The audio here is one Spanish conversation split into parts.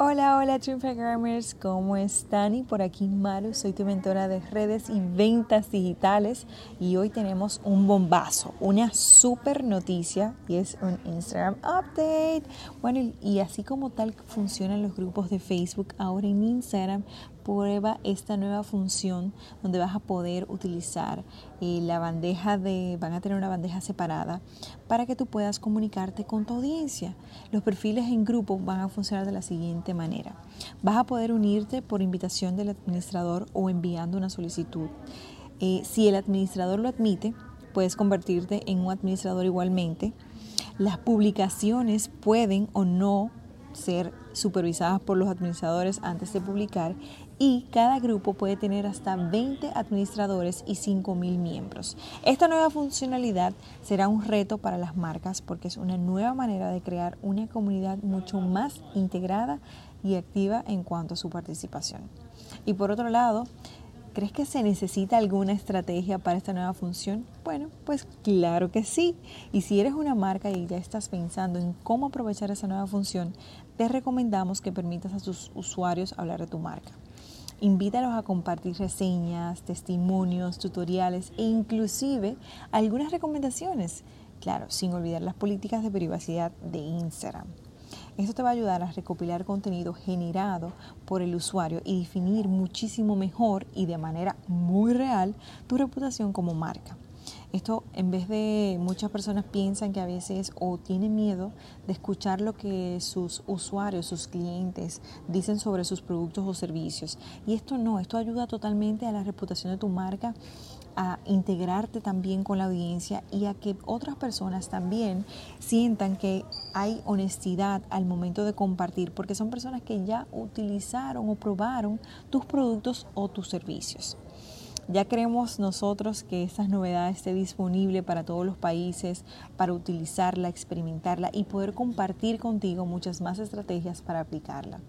Hola, hola Triunfagrammers, ¿cómo están? Y por aquí Maru, soy tu mentora de redes y ventas digitales y hoy tenemos un bombazo, una super noticia y es un Instagram update. Bueno, y así como tal funcionan los grupos de Facebook, ahora en Instagram prueba esta nueva función donde vas a poder utilizar eh, la bandeja de, van a tener una bandeja separada para que tú puedas comunicarte con tu audiencia. Los perfiles en grupo van a funcionar de la siguiente manera. Vas a poder unirte por invitación del administrador o enviando una solicitud. Eh, si el administrador lo admite, puedes convertirte en un administrador igualmente. Las publicaciones pueden o no ser supervisadas por los administradores antes de publicar y cada grupo puede tener hasta 20 administradores y 5.000 miembros. Esta nueva funcionalidad será un reto para las marcas porque es una nueva manera de crear una comunidad mucho más integrada y activa en cuanto a su participación. Y por otro lado, ¿Crees que se necesita alguna estrategia para esta nueva función? Bueno, pues claro que sí. Y si eres una marca y ya estás pensando en cómo aprovechar esa nueva función, te recomendamos que permitas a tus usuarios hablar de tu marca. Invítalos a compartir reseñas, testimonios, tutoriales e inclusive algunas recomendaciones. Claro, sin olvidar las políticas de privacidad de Instagram. Esto te va a ayudar a recopilar contenido generado por el usuario y definir muchísimo mejor y de manera muy real tu reputación como marca. Esto en vez de muchas personas piensan que a veces o tienen miedo de escuchar lo que sus usuarios, sus clientes dicen sobre sus productos o servicios. Y esto no, esto ayuda totalmente a la reputación de tu marca a integrarte también con la audiencia y a que otras personas también sientan que hay honestidad al momento de compartir, porque son personas que ya utilizaron o probaron tus productos o tus servicios. Ya queremos nosotros que estas novedades esté disponible para todos los países, para utilizarla, experimentarla y poder compartir contigo muchas más estrategias para aplicarla.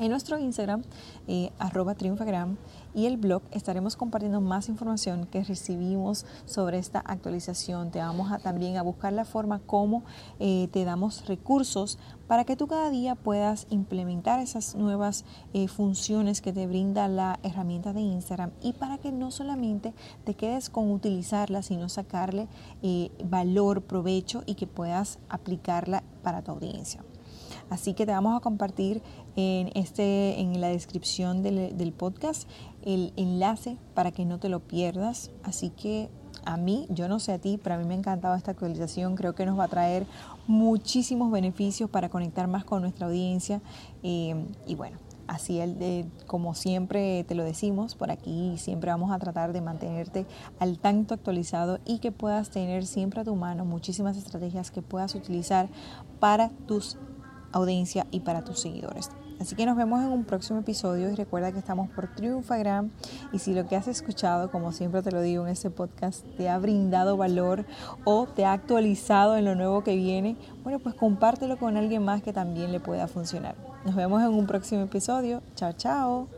En nuestro Instagram, eh, arroba triunfagram, y el blog estaremos compartiendo más información que recibimos sobre esta actualización. Te vamos a, también a buscar la forma como eh, te damos recursos para que tú cada día puedas implementar esas nuevas eh, funciones que te brinda la herramienta de Instagram y para que no solamente te quedes con utilizarla, sino sacarle valor, provecho y que puedas aplicarla para tu audiencia. Así que te vamos a compartir en, este, en la descripción del, podcast el enlace para que no te lo pierdas. Así que a mí, yo no sé a ti, pero a mí me ha encantado esta actualización. Creo que nos va a traer muchísimos beneficios para conectar más con nuestra audiencia. Eh, y bueno, así el como siempre te lo decimos, por aquí siempre vamos a tratar de mantenerte al tanto actualizado y que puedas tener siempre a tu mano muchísimas estrategias que puedas utilizar para tus audiencia y para tus seguidores. Así que nos vemos en un próximo episodio y recuerda que estamos por Triunfagram y si lo que has escuchado, como siempre te lo digo en este podcast, te ha brindado valor o te ha actualizado en lo nuevo que viene, bueno, pues compártelo con alguien más que también le pueda funcionar. Nos vemos en un próximo episodio. Chao, chao.